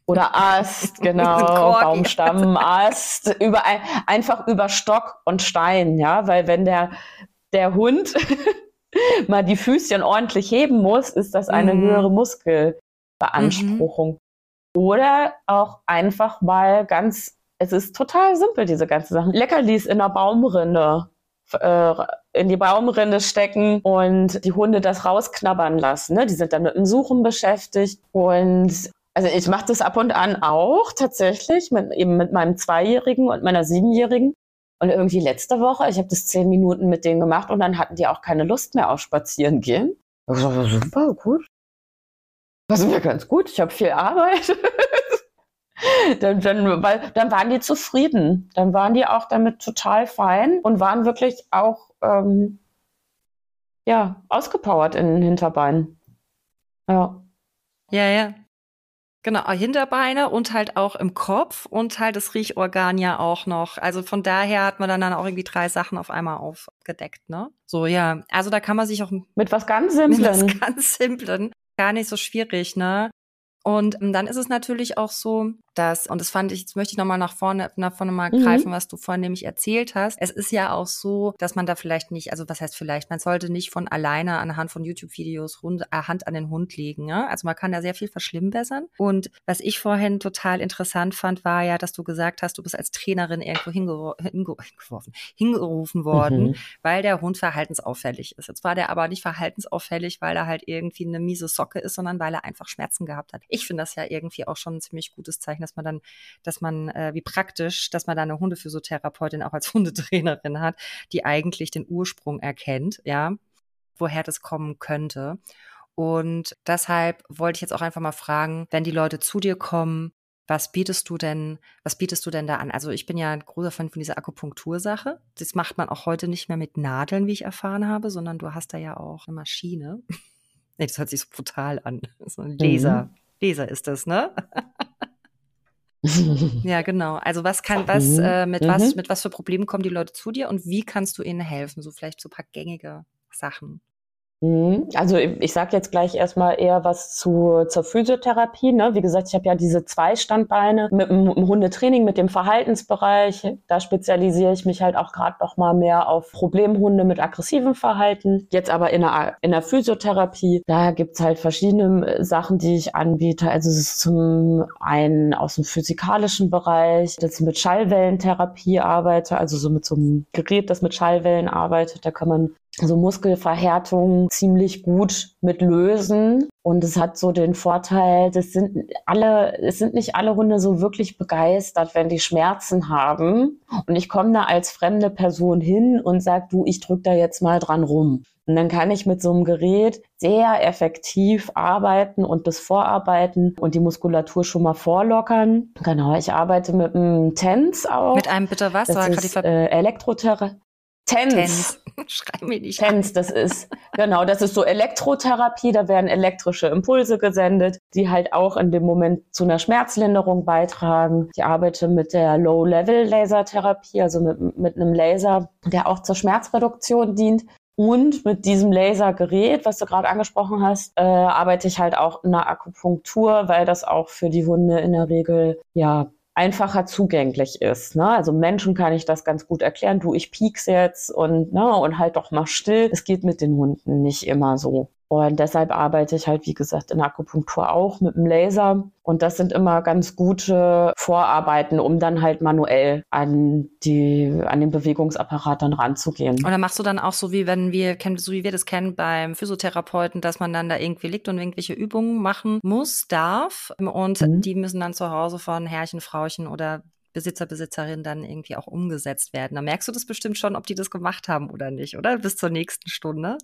Oder Ast, genau, Baumstamm, Ast, über, einfach über Stock und Stein, ja, weil wenn der, der Hund mal die Füßchen ordentlich heben muss, ist das eine mhm. höhere Muskelbeanspruchung. Mhm. Oder auch einfach mal ganz, es ist total simpel, diese ganzen Sachen. Leckerlis in der Baumrinde äh, in die Baumrinde stecken und die Hunde das rausknabbern lassen. Ne? Die sind dann mit dem Suchen beschäftigt und also ich mache das ab und an auch tatsächlich, mit, eben mit meinem Zweijährigen und meiner Siebenjährigen. Und irgendwie letzte Woche, ich habe das zehn Minuten mit denen gemacht und dann hatten die auch keine Lust mehr auf Spazieren gehen. Ich so, super, gut. Das ist mir ganz gut, ich habe viel Arbeit. dann, dann, weil, dann waren die zufrieden. Dann waren die auch damit total fein und waren wirklich auch ähm, ja, ausgepowert in den Hinterbeinen. Ja. Ja, ja. Genau, Hinterbeine und halt auch im Kopf und halt das Riechorgan ja auch noch. Also von daher hat man dann, dann auch irgendwie drei Sachen auf einmal aufgedeckt, ne? So, ja. Also da kann man sich auch mit was ganz Simplen. Mit was ganz Simplen. Gar nicht so schwierig, ne? Und ähm, dann ist es natürlich auch so, dass, und das fand ich, jetzt möchte ich nochmal nach vorne, nach vorne mal mhm. greifen, was du vorhin nämlich erzählt hast. Es ist ja auch so, dass man da vielleicht nicht, also was heißt vielleicht, man sollte nicht von alleine anhand von YouTube-Videos äh, Hand an den Hund legen. Ja? Also man kann da sehr viel verschlimmbessern. Und was ich vorhin total interessant fand, war ja, dass du gesagt hast, du bist als Trainerin irgendwo hinge hinge hingeworfen, hingerufen worden, mhm. weil der Hund verhaltensauffällig ist. Jetzt war der aber nicht verhaltensauffällig, weil er halt irgendwie eine miese Socke ist, sondern weil er einfach Schmerzen gehabt hat. Ich finde das ja irgendwie auch schon ein ziemlich gutes Zeichen dass man dann, dass man, äh, wie praktisch, dass man da eine Hundephysiotherapeutin auch als Hundetrainerin hat, die eigentlich den Ursprung erkennt, ja, woher das kommen könnte. Und deshalb wollte ich jetzt auch einfach mal fragen, wenn die Leute zu dir kommen, was bietest du denn, was bietest du denn da an? Also ich bin ja ein großer Fan von dieser Akupunktursache. Das macht man auch heute nicht mehr mit Nadeln, wie ich erfahren habe, sondern du hast da ja auch eine Maschine. nee, das hört sich so brutal an. So ein Laser. Mhm. Laser ist das, ne? ja, genau. Also was kann, was, mhm. äh, mit mhm. was, mit was für Problemen kommen die Leute zu dir und wie kannst du ihnen helfen? So vielleicht so ein paar gängige Sachen. Mhm. Also ich sage jetzt gleich erstmal eher was zu, zur Physiotherapie. Ne? Wie gesagt, ich habe ja diese zwei Standbeine mit dem Hundetraining, mit dem Verhaltensbereich. Da spezialisiere ich mich halt auch gerade noch mal mehr auf Problemhunde mit aggressivem Verhalten. Jetzt aber in der, in der Physiotherapie, da gibt's halt verschiedene äh, Sachen, die ich anbiete. Also es ist zum einen aus dem physikalischen Bereich, dass ich mit Schallwellentherapie arbeite, also so mit so einem Gerät, das mit Schallwellen arbeitet. Da kann man so Muskelverhärtungen ziemlich gut mit lösen. Und es hat so den Vorteil, das sind alle, es sind nicht alle Hunde so wirklich begeistert, wenn die Schmerzen haben. Und ich komme da als fremde Person hin und sag, du, ich drück da jetzt mal dran rum. Und dann kann ich mit so einem Gerät sehr effektiv arbeiten und das vorarbeiten und die Muskulatur schon mal vorlockern. Genau, ich arbeite mit einem TENS auch. Mit einem bitte was? Das ist, äh, Elektrotherapie. TENS. TENS. Schrei mir nicht TENS, das ist, genau, das ist so Elektrotherapie, da werden elektrische Impulse gesendet, die halt auch in dem Moment zu einer Schmerzlinderung beitragen. Ich arbeite mit der Low-Level-Lasertherapie, also mit, mit einem Laser, der auch zur Schmerzreduktion dient. Und mit diesem Lasergerät, was du gerade angesprochen hast, äh, arbeite ich halt auch in der Akupunktur, weil das auch für die Hunde in der Regel ja einfacher zugänglich ist. Ne? Also Menschen kann ich das ganz gut erklären. Du, ich pieks jetzt und, ne, und halt doch mal still. Es geht mit den Hunden nicht immer so. Und deshalb arbeite ich halt, wie gesagt, in Akupunktur auch mit dem Laser. Und das sind immer ganz gute Vorarbeiten, um dann halt manuell an die, an den Bewegungsapparat dann ranzugehen. Und dann machst du dann auch so wie wenn wir kennen, so wie wir das kennen beim Physiotherapeuten, dass man dann da irgendwie liegt und irgendwelche Übungen machen muss, darf. Und mhm. die müssen dann zu Hause von Herrchen, Frauchen oder Besitzer, Besitzerin dann irgendwie auch umgesetzt werden. Da merkst du das bestimmt schon, ob die das gemacht haben oder nicht, oder? Bis zur nächsten Stunde.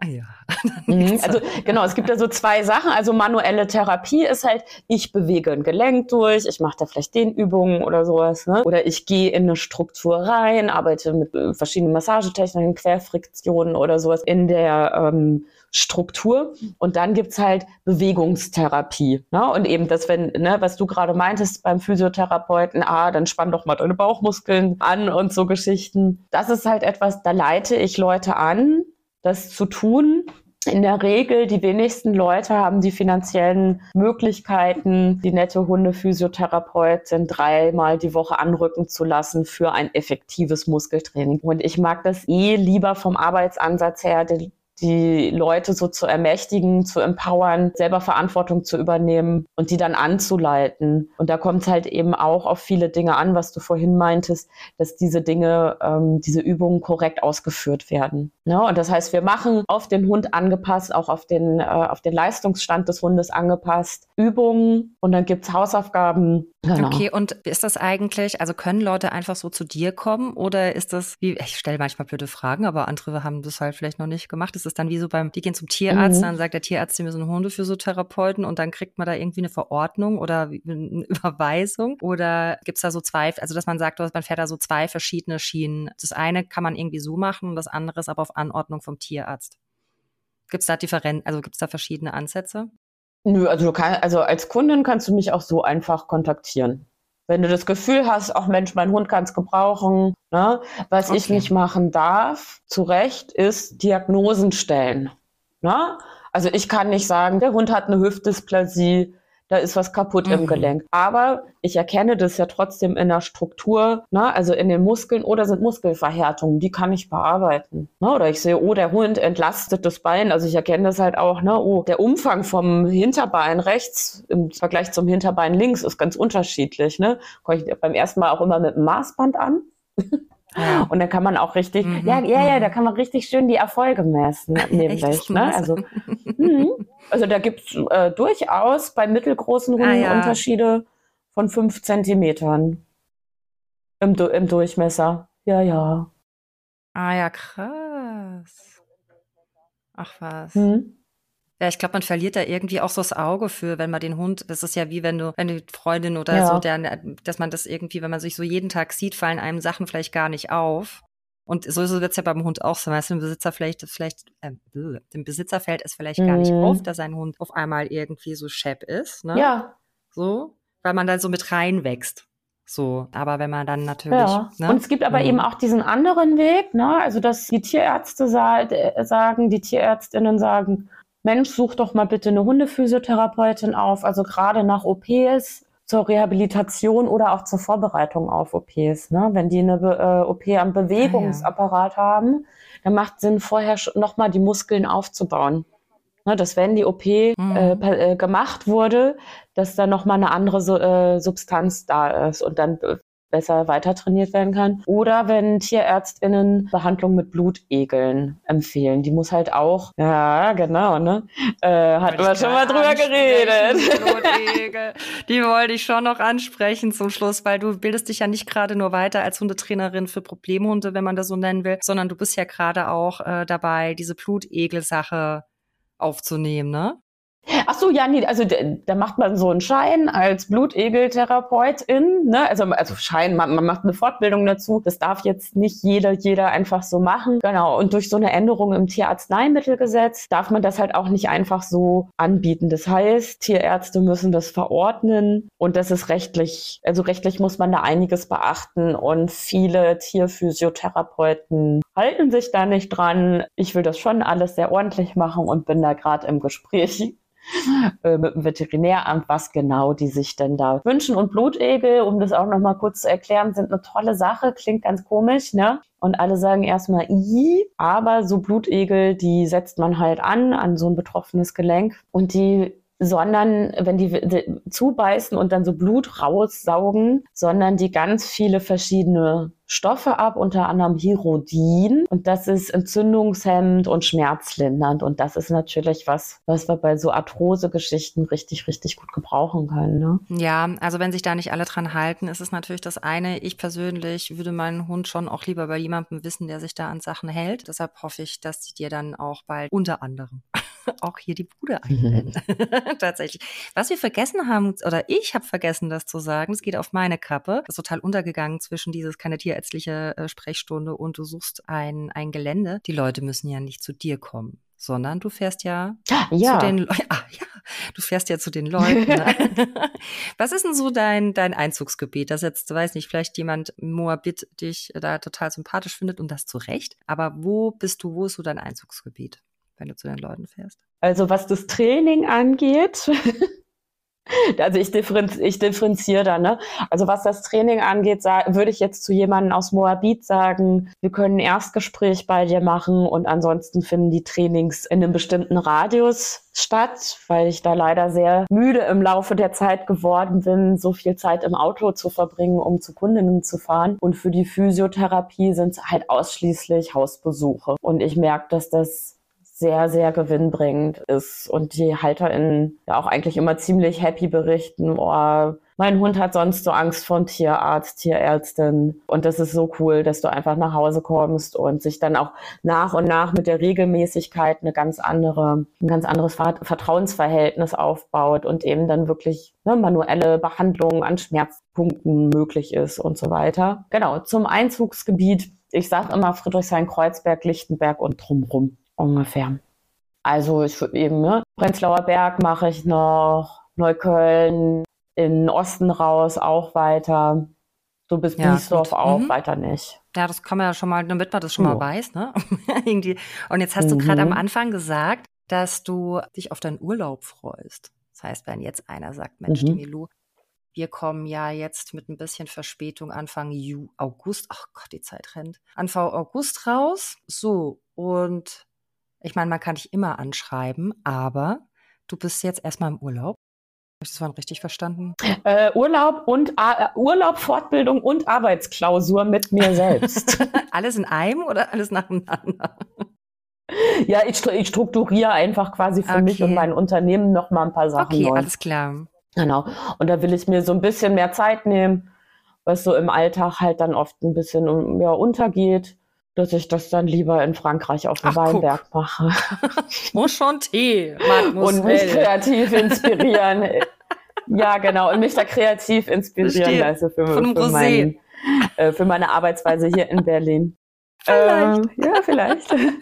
Ah ja. Mhm, also genau, es gibt ja so zwei Sachen. Also manuelle Therapie ist halt, ich bewege ein Gelenk durch, ich mache da vielleicht den Übungen oder sowas. Ne? Oder ich gehe in eine Struktur rein, arbeite mit äh, verschiedenen Massagetechniken, Querfriktionen oder sowas in der ähm, Struktur. Und dann gibt's halt Bewegungstherapie. Ne? Und eben das, wenn, ne, was du gerade meintest beim Physiotherapeuten, ah, dann spann doch mal deine Bauchmuskeln an und so Geschichten. Das ist halt etwas, da leite ich Leute an, das zu tun. In der Regel, die wenigsten Leute haben die finanziellen Möglichkeiten, die nette Hundephysiotherapeutin dreimal die Woche anrücken zu lassen für ein effektives Muskeltraining. Und ich mag das eh lieber vom Arbeitsansatz her, die Leute so zu ermächtigen, zu empowern, selber Verantwortung zu übernehmen und die dann anzuleiten. Und da kommt es halt eben auch auf viele Dinge an, was du vorhin meintest, dass diese Dinge, ähm, diese Übungen korrekt ausgeführt werden. Ja, und das heißt, wir machen auf den Hund angepasst, auch auf den, äh, auf den Leistungsstand des Hundes angepasst, Übungen und dann gibt's Hausaufgaben. Genau. Okay, und ist das eigentlich, also können Leute einfach so zu dir kommen oder ist das, wie, ich stelle manchmal blöde Fragen, aber andere haben das halt vielleicht noch nicht gemacht. Ist es dann wie so beim, die gehen zum Tierarzt, mhm. dann sagt der Tierarzt, die müssen Hundephysiotherapeuten und dann kriegt man da irgendwie eine Verordnung oder eine Überweisung? Oder gibt's da so zwei, also dass man sagt, man fährt da so zwei verschiedene Schienen. Das eine kann man irgendwie so machen, das andere ist aber auf Anordnung vom Tierarzt. Gibt's da Differenz, also gibt's da verschiedene Ansätze? Nö, also, kann, also als Kundin kannst du mich auch so einfach kontaktieren. Wenn du das Gefühl hast, auch Mensch, mein Hund kann es gebrauchen, ne? was okay. ich nicht machen darf, zu Recht, ist Diagnosen stellen. Ne? Also ich kann nicht sagen, der Hund hat eine Hüftdysplasie, da ist was kaputt mhm. im Gelenk. Aber ich erkenne das ja trotzdem in der Struktur, ne? also in den Muskeln oder sind Muskelverhärtungen, die kann ich bearbeiten. Ne? Oder ich sehe, oh, der Hund entlastet das Bein, also ich erkenne das halt auch, ne? oh, der Umfang vom Hinterbein rechts im Vergleich zum Hinterbein links ist ganz unterschiedlich. Ne? Komme ich beim ersten Mal auch immer mit einem Maßband an. Ja. Und dann kann man auch richtig, mhm. ja, ja, ja, da mhm. kann man richtig schön die Erfolge messen nebenbei. Ne? Also, mh. also da gibt es äh, durchaus bei mittelgroßen Hunden ah, ja. Unterschiede von fünf Zentimetern im, im Durchmesser. Ja, ja. Ah ja, krass. Ach was. Hm? Ja, ich glaube, man verliert da irgendwie auch so das Auge für, wenn man den Hund, das ist ja wie wenn du, wenn die Freundin oder ja. so, der, dass man das irgendwie, wenn man sich so jeden Tag sieht, fallen einem Sachen vielleicht gar nicht auf. Und sowieso wird es ja beim Hund auch so, weißt du, dem Besitzer vielleicht, vielleicht, äh, dem Besitzer fällt es vielleicht mhm. gar nicht mhm. auf, dass sein Hund auf einmal irgendwie so schepp ist, ne? Ja. So, weil man dann so mit reinwächst. So, aber wenn man dann natürlich. Ja. Ne? Und es gibt aber mhm. eben auch diesen anderen Weg, ne? Also, dass die Tierärzte sa äh, sagen, die Tierärztinnen sagen, Mensch, such doch mal bitte eine Hundephysiotherapeutin auf, also gerade nach OPs zur Rehabilitation oder auch zur Vorbereitung auf OPs. Ne? Wenn die eine äh, OP am Bewegungsapparat ah, ja. haben, dann macht Sinn, vorher nochmal die Muskeln aufzubauen. Ne, dass wenn die OP mhm. äh, äh, gemacht wurde, dass da nochmal eine andere äh, Substanz da ist und dann äh, besser weiter trainiert werden kann. Oder wenn TierärztInnen Behandlung mit Blutegeln empfehlen. Die muss halt auch, ja, genau, ne? Äh, hatten wir schon mal drüber geredet. Blutegel. Die wollte ich schon noch ansprechen zum Schluss, weil du bildest dich ja nicht gerade nur weiter als Hundetrainerin für Problemhunde, wenn man das so nennen will, sondern du bist ja gerade auch äh, dabei, diese Blutegel-Sache aufzunehmen, ne? Ach so, ja, nee, also da macht man so einen Schein als Blutegeltherapeutin, ne? Also, also Schein, man, man macht eine Fortbildung dazu. Das darf jetzt nicht jeder, jeder einfach so machen. Genau. Und durch so eine Änderung im Tierarzneimittelgesetz darf man das halt auch nicht einfach so anbieten. Das heißt, Tierärzte müssen das verordnen und das ist rechtlich, also rechtlich muss man da einiges beachten und viele Tierphysiotherapeuten halten sich da nicht dran. Ich will das schon alles sehr ordentlich machen und bin da gerade im Gespräch äh, mit dem Veterinäramt, was genau die sich denn da wünschen. Und Blutegel, um das auch nochmal kurz zu erklären, sind eine tolle Sache, klingt ganz komisch, ne? Und alle sagen erstmal i, aber so Blutegel, die setzt man halt an, an so ein betroffenes Gelenk und die sondern wenn die zubeißen und dann so Blut raussaugen, sondern die ganz viele verschiedene Stoffe ab, unter anderem Hirodin. Und das ist entzündungshemmend und schmerzlindernd. Und das ist natürlich was, was wir bei so Arthrose-Geschichten richtig, richtig gut gebrauchen können. Ne? Ja, also wenn sich da nicht alle dran halten, ist es natürlich das eine. Ich persönlich würde meinen Hund schon auch lieber bei jemandem wissen, der sich da an Sachen hält. Deshalb hoffe ich, dass sie dir dann auch bald unter anderem auch hier die Bude einrennen. Tatsächlich. Was wir vergessen haben, oder ich habe vergessen, das zu sagen, es geht auf meine Kappe. Das ist total untergegangen zwischen dieses keine tierärztliche äh, Sprechstunde und du suchst ein, ein Gelände. Die Leute müssen ja nicht zu dir kommen sondern du fährst ja, ja. zu den Leuten. Ah, ja, du fährst ja zu den Leuten. Ne? Was ist denn so dein, dein Einzugsgebiet? Das jetzt, weiß nicht, vielleicht jemand Moabit dich da total sympathisch findet und das zu Recht. Aber wo bist du, wo ist so dein Einzugsgebiet? Wenn du zu den Leuten fährst? Also was das Training angeht, also ich, differenz, ich differenziere da, ne? Also was das Training angeht, würde ich jetzt zu jemandem aus Moabit sagen, wir können ein Erstgespräch bei dir machen und ansonsten finden die Trainings in einem bestimmten Radius statt, weil ich da leider sehr müde im Laufe der Zeit geworden bin, so viel Zeit im Auto zu verbringen, um zu Kundinnen zu fahren. Und für die Physiotherapie sind es halt ausschließlich Hausbesuche. Und ich merke, dass das sehr, sehr gewinnbringend ist und die HalterInnen ja auch eigentlich immer ziemlich happy berichten, oh, mein Hund hat sonst so Angst vor Tierarzt, Tierärztin. Und das ist so cool, dass du einfach nach Hause kommst und sich dann auch nach und nach mit der Regelmäßigkeit eine ganz andere, ein ganz anderes Vertrauensverhältnis aufbaut und eben dann wirklich ne, manuelle Behandlung an Schmerzpunkten möglich ist und so weiter. Genau, zum Einzugsgebiet. Ich sage immer Friedrichshain-Kreuzberg, Lichtenberg und drumrum ungefähr. Also ich würde eben, ne, Prenzlauer Berg mache ich noch, Neukölln, in Osten raus auch weiter. So bis ja, Biesdorf auch, mhm. weiter nicht. Ja, das kann man ja schon mal, damit man das schon oh. mal weiß, ne? Und jetzt hast mhm. du gerade am Anfang gesagt, dass du dich auf deinen Urlaub freust. Das heißt, wenn jetzt einer sagt, Mensch, mhm. Milou, wir kommen ja jetzt mit ein bisschen Verspätung Anfang Ju August, ach Gott, die Zeit rennt, Anfang August raus. So, und ich meine, man kann dich immer anschreiben, aber du bist jetzt erstmal im Urlaub. Habe ich das mal richtig verstanden? Äh, Urlaub und äh, Urlaub, Fortbildung und Arbeitsklausur mit mir selbst. alles in einem oder alles nacheinander? Ja, ich, ich strukturiere einfach quasi für okay. mich und mein Unternehmen noch mal ein paar Sachen Okay, neu. alles klar. Genau. Und da will ich mir so ein bisschen mehr Zeit nehmen, was so im Alltag halt dann oft ein bisschen ja, untergeht, dass ich das dann lieber in Frankreich auf dem Ach, Weinberg guck. mache. Muss schon Tee. Und mich kreativ inspirieren. ja, genau. Und mich da kreativ inspirieren lasse für, für, mein, äh, für meine Arbeitsweise hier in Berlin. Vielleicht. Ähm, ja, vielleicht. okay.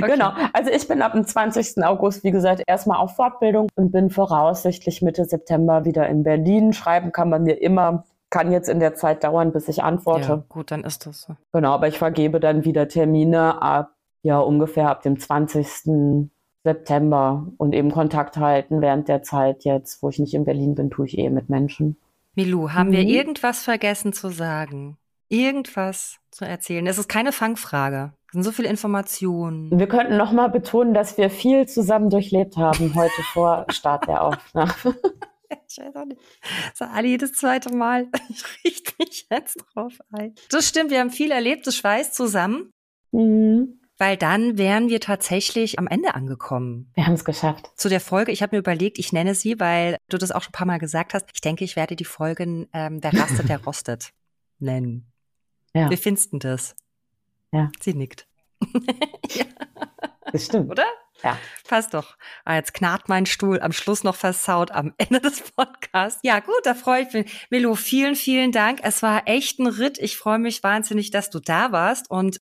Genau. Also ich bin ab dem 20. August, wie gesagt, erstmal auf Fortbildung und bin voraussichtlich Mitte September wieder in Berlin. Schreiben kann man mir immer. Kann jetzt in der Zeit dauern, bis ich antworte. Ja, gut, dann ist das so. Genau, aber ich vergebe dann wieder Termine ab, ja, ungefähr ab dem 20. September und eben Kontakt halten während der Zeit jetzt, wo ich nicht in Berlin bin, tue ich eh mit Menschen. Milou, haben mhm. wir irgendwas vergessen zu sagen? irgendwas zu erzählen? Es ist keine Fangfrage. Es sind so viele Informationen. Wir könnten noch mal betonen, dass wir viel zusammen durchlebt haben heute vor Start der Aufnahme. Ich weiß auch nicht. Das ist Ali jedes zweite Mal. Ich richte mich jetzt drauf ein. Das stimmt, wir haben viel erlebt, das Schweiß zusammen. Mhm. Weil dann wären wir tatsächlich am Ende angekommen. Wir haben es geschafft. Zu der Folge, ich habe mir überlegt, ich nenne sie, weil du das auch schon ein paar Mal gesagt hast. Ich denke, ich werde die Folgen ähm, Der rastet, der rostet nennen. Ja. Wie findest du das? Ja. Sie nickt. ja. Das stimmt. Oder? Ja. Passt doch. Ah, jetzt knarrt mein Stuhl am Schluss noch versaut am Ende des Podcasts. Ja, gut, da freue ich mich. Milo, vielen, vielen Dank. Es war echt ein Ritt. Ich freue mich wahnsinnig, dass du da warst und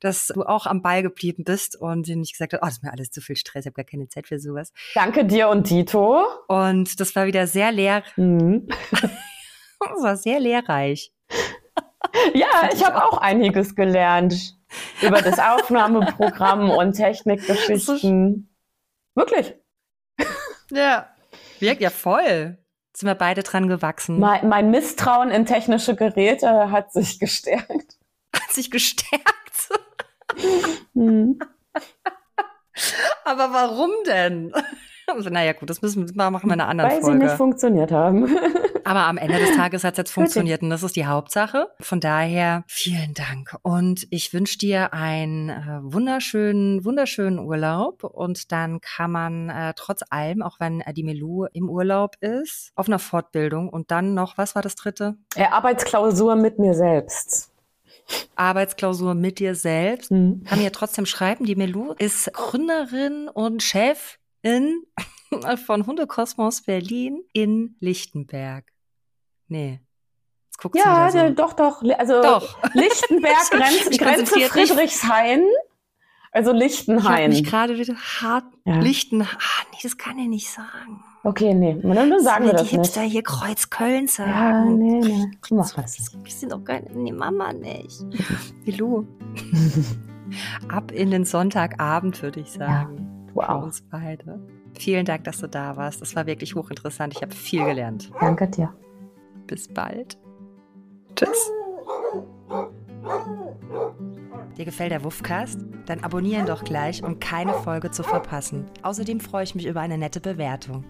dass du auch am Ball geblieben bist und nicht gesagt hast, oh, das ist mir alles zu viel Stress, ich habe gar keine Zeit für sowas. Danke dir und Dito. Und das war wieder sehr leer. Mhm. das war sehr lehrreich. Ja, ich habe auch einiges gelernt über das Aufnahmeprogramm und Technikgeschichten. Wirklich. Ja, wirkt ja voll. Sind wir beide dran gewachsen. Mein, mein Misstrauen in technische Geräte hat sich gestärkt. Hat sich gestärkt? hm. Aber warum denn? Also, naja, gut, das müssen wir machen wir in einer anderen Weil Folge. Weil sie nicht funktioniert haben. Aber am Ende des Tages hat es jetzt funktioniert und das ist die Hauptsache. Von daher vielen Dank. Und ich wünsche dir einen äh, wunderschönen, wunderschönen Urlaub. Und dann kann man äh, trotz allem, auch wenn äh, die Melou im Urlaub ist, auf einer Fortbildung und dann noch, was war das dritte? Äh, Arbeitsklausur mit mir selbst. Arbeitsklausur mit dir selbst. Mhm. Kann mir trotzdem schreiben, die Melou ist Gründerin und Chef in, von Hundekosmos Berlin in Lichtenberg. Nee. Jetzt guckt ja, so. doch, doch. Also doch. Lichtenberg, Grenz, Grenze Friedrichshain. Also Lichtenhain. Ich gerade wieder hart ja. Lichten. Ah, nee, das kann ich nicht sagen. Okay, nee, dann sagen wir das die Hipster hier Kreuzköln sagen. Ja, nee, nee. Mach das. Wir sind doch keine, nee, Mama nicht. Wie Ab in den Sonntagabend, würde ich sagen. Ja. Wow. Für uns beide. Vielen Dank, dass du da warst. Das war wirklich hochinteressant. Ich habe viel gelernt. Danke dir. Bis bald. Tschüss. Dir gefällt der Wuffcast? Dann abonnieren doch gleich, um keine Folge zu verpassen. Außerdem freue ich mich über eine nette Bewertung.